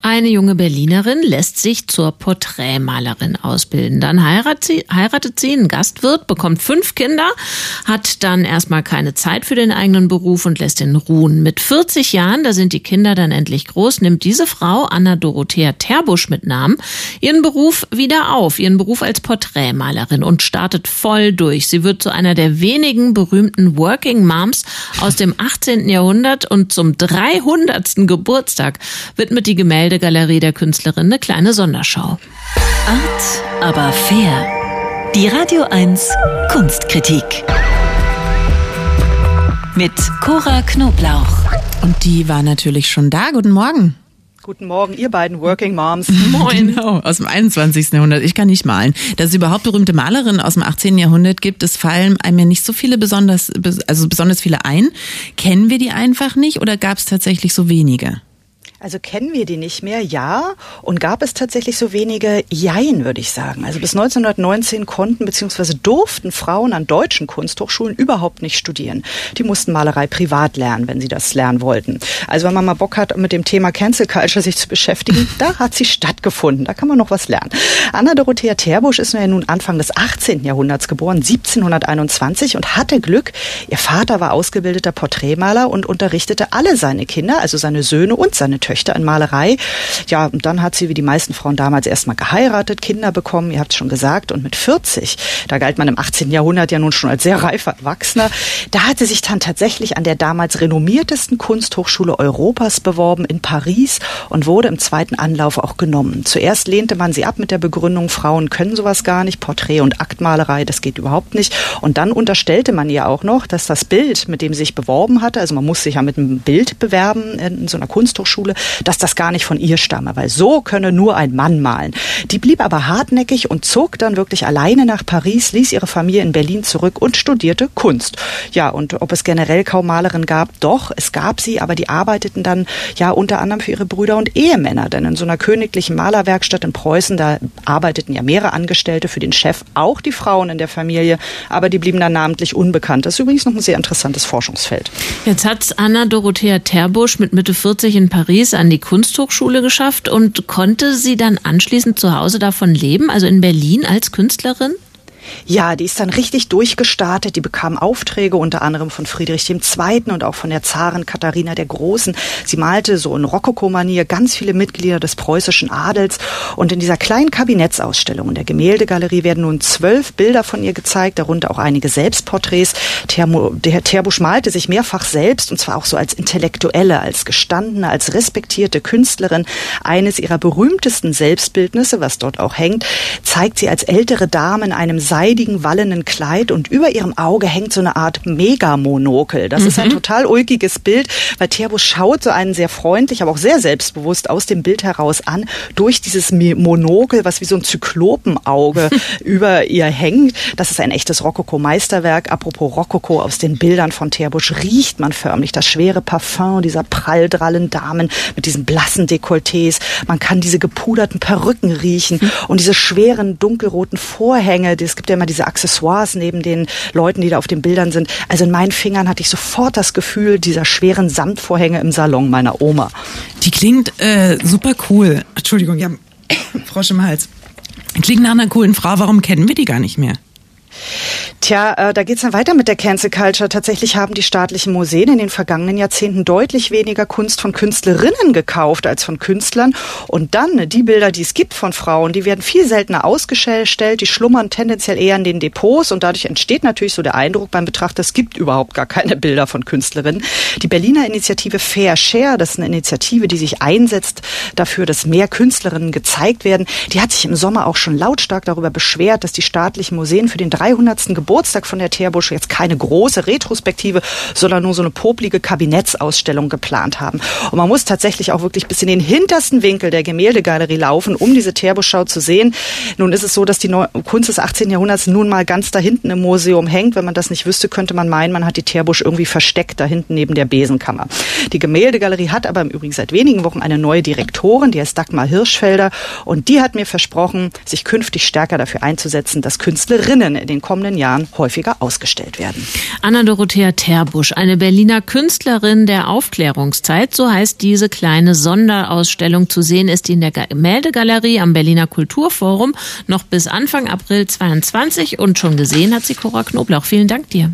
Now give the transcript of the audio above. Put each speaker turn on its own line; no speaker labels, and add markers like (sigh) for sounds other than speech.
Eine junge Berlinerin lässt sich zur Porträtmalerin ausbilden. Dann heiratet sie, heiratet sie einen Gastwirt, bekommt fünf Kinder, hat dann erstmal keine Zeit für den eigenen Beruf und lässt ihn ruhen. Mit 40 Jahren, da sind die Kinder dann endlich groß, nimmt diese Frau, Anna Dorothea Terbusch mit Namen, ihren Beruf wieder auf, ihren Beruf als Porträtmalerin und startet voll durch. Sie wird zu einer der wenigen berühmten Working Moms aus dem 18. Jahrhundert und zum 300. Geburtstag widmet die Gemälde Gemäldegalerie der Künstlerin eine kleine Sonderschau.
Art, aber fair. Die Radio 1 Kunstkritik. Mit Cora Knoblauch.
Und die war natürlich schon da. Guten Morgen.
Guten Morgen, ihr beiden Working Moms. (laughs)
Moin. Genau, aus dem 21. Jahrhundert. Ich kann nicht malen. Dass es überhaupt berühmte Malerinnen aus dem 18. Jahrhundert gibt, es fallen einem ja nicht so viele besonders, also besonders viele ein. Kennen wir die einfach nicht oder gab es tatsächlich so wenige?
Also kennen wir die nicht mehr, ja. Und gab es tatsächlich so wenige Jein, würde ich sagen. Also bis 1919 konnten bzw. durften Frauen an deutschen Kunsthochschulen überhaupt nicht studieren. Die mussten Malerei privat lernen, wenn sie das lernen wollten. Also wenn man mal Bock hat, mit dem Thema Cancel Culture sich zu beschäftigen, (laughs) da hat sie stattgefunden. Da kann man noch was lernen. Anna Dorothea Terbusch ist nun Anfang des 18. Jahrhunderts geboren, 1721 und hatte Glück. Ihr Vater war ausgebildeter Porträtmaler und unterrichtete alle seine Kinder, also seine Söhne und seine Töchter in Malerei. Ja, und dann hat sie wie die meisten Frauen damals erstmal geheiratet, Kinder bekommen, ihr habt es schon gesagt, und mit 40, da galt man im 18. Jahrhundert ja nun schon als sehr reifer Erwachsener, da hat sie sich dann tatsächlich an der damals renommiertesten Kunsthochschule Europas beworben in Paris und wurde im zweiten Anlauf auch genommen. Zuerst lehnte man sie ab mit der Begründung, Frauen können sowas gar nicht, Porträt- und Aktmalerei, das geht überhaupt nicht. Und dann unterstellte man ihr auch noch, dass das Bild, mit dem sie sich beworben hatte, also man muss sich ja mit einem Bild bewerben in so einer Kunsthochschule, dass das gar nicht von ihr stamme, weil so könne nur ein Mann malen. Die blieb aber hartnäckig und zog dann wirklich alleine nach Paris, ließ ihre Familie in Berlin zurück und studierte Kunst. Ja, und ob es generell kaum Malerinnen gab, doch, es gab sie, aber die arbeiteten dann ja unter anderem für ihre Brüder und Ehemänner, denn in so einer königlichen Malerwerkstatt in Preußen, da arbeiteten ja mehrere Angestellte für den Chef, auch die Frauen in der Familie, aber die blieben dann namentlich unbekannt. Das ist übrigens noch ein sehr interessantes Forschungsfeld.
Jetzt hat Anna Dorothea Terbusch mit Mitte 40 in Paris es an die Kunsthochschule geschafft und konnte sie dann anschließend zu Hause davon leben, also in Berlin als Künstlerin?
Ja, die ist dann richtig durchgestartet. Die bekam Aufträge unter anderem von Friedrich II. und auch von der Zarin Katharina der Großen. Sie malte so in Rokoko-Manier ganz viele Mitglieder des preußischen Adels. Und in dieser kleinen Kabinettsausstellung in der Gemäldegalerie werden nun zwölf Bilder von ihr gezeigt, darunter auch einige Selbstporträts. Termo, der Terbusch malte sich mehrfach selbst und zwar auch so als Intellektuelle, als gestandene, als respektierte Künstlerin. Eines ihrer berühmtesten Selbstbildnisse, was dort auch hängt, zeigt sie als ältere Dame in einem seidigen, wallenden Kleid und über ihrem Auge hängt so eine Art Megamonokel. Das mhm. ist ein mhm. total ulkiges Bild, weil Terbo schaut so einen sehr freundlich, aber auch sehr selbstbewusst aus dem Bild heraus an, durch dieses Monokel, was wie so ein Zyklopenauge (laughs) über ihr hängt. Das ist ein echtes Rokoko-Meisterwerk. Apropos Rokoko, aus den Bildern von Terbusch riecht man förmlich das schwere Parfum dieser pralldrallen Damen mit diesen blassen Dekolletés. Man kann diese gepuderten Perücken riechen mhm. und diese schweren dunkelroten Vorhänge. Es gibt ja immer diese Accessoires neben den Leuten, die da auf den Bildern sind. Also in meinen Fingern hatte ich sofort das Gefühl dieser schweren Samtvorhänge im Salon meiner Oma.
Die klingt äh, super cool. Entschuldigung, ja, (coughs) Frosch im Hals. Klingt nach einer coolen Frau. Warum kennen wir die gar nicht mehr?
Tja, äh, da geht's dann weiter mit der Cancel Culture. Tatsächlich haben die staatlichen Museen in den vergangenen Jahrzehnten deutlich weniger Kunst von Künstlerinnen gekauft als von Künstlern. Und dann die Bilder, die es gibt von Frauen, die werden viel seltener ausgestellt, die schlummern tendenziell eher in den Depots und dadurch entsteht natürlich so der Eindruck beim Betrachter, es gibt überhaupt gar keine Bilder von Künstlerinnen. Die Berliner Initiative Fair Share, das ist eine Initiative, die sich einsetzt dafür, dass mehr Künstlerinnen gezeigt werden, die hat sich im Sommer auch schon lautstark darüber beschwert, dass die staatlichen Museen für den 300. Geburtstag von der Teerbusch jetzt keine große Retrospektive, sondern nur so eine poplige Kabinettsausstellung geplant haben. Und man muss tatsächlich auch wirklich bis in den hintersten Winkel der Gemäldegalerie laufen, um diese Teerbuschschau zu sehen. Nun ist es so, dass die Kunst des 18. Jahrhunderts nun mal ganz da hinten im Museum hängt. Wenn man das nicht wüsste, könnte man meinen, man hat die Teerbusch irgendwie versteckt da hinten neben der Besenkammer. Die Gemäldegalerie hat aber im Übrigen seit wenigen Wochen eine neue Direktorin, die heißt Dagmar Hirschfelder. Und die hat mir versprochen, sich künftig stärker dafür einzusetzen, dass Künstlerinnen in den kommenden Jahren häufiger ausgestellt werden.
Anna-Dorothea Terbusch, eine Berliner Künstlerin der Aufklärungszeit, so heißt diese kleine Sonderausstellung. Zu sehen ist in der Gemäldegalerie am Berliner Kulturforum noch bis Anfang April 22 und schon gesehen hat sie Cora Knoblauch. Vielen Dank dir.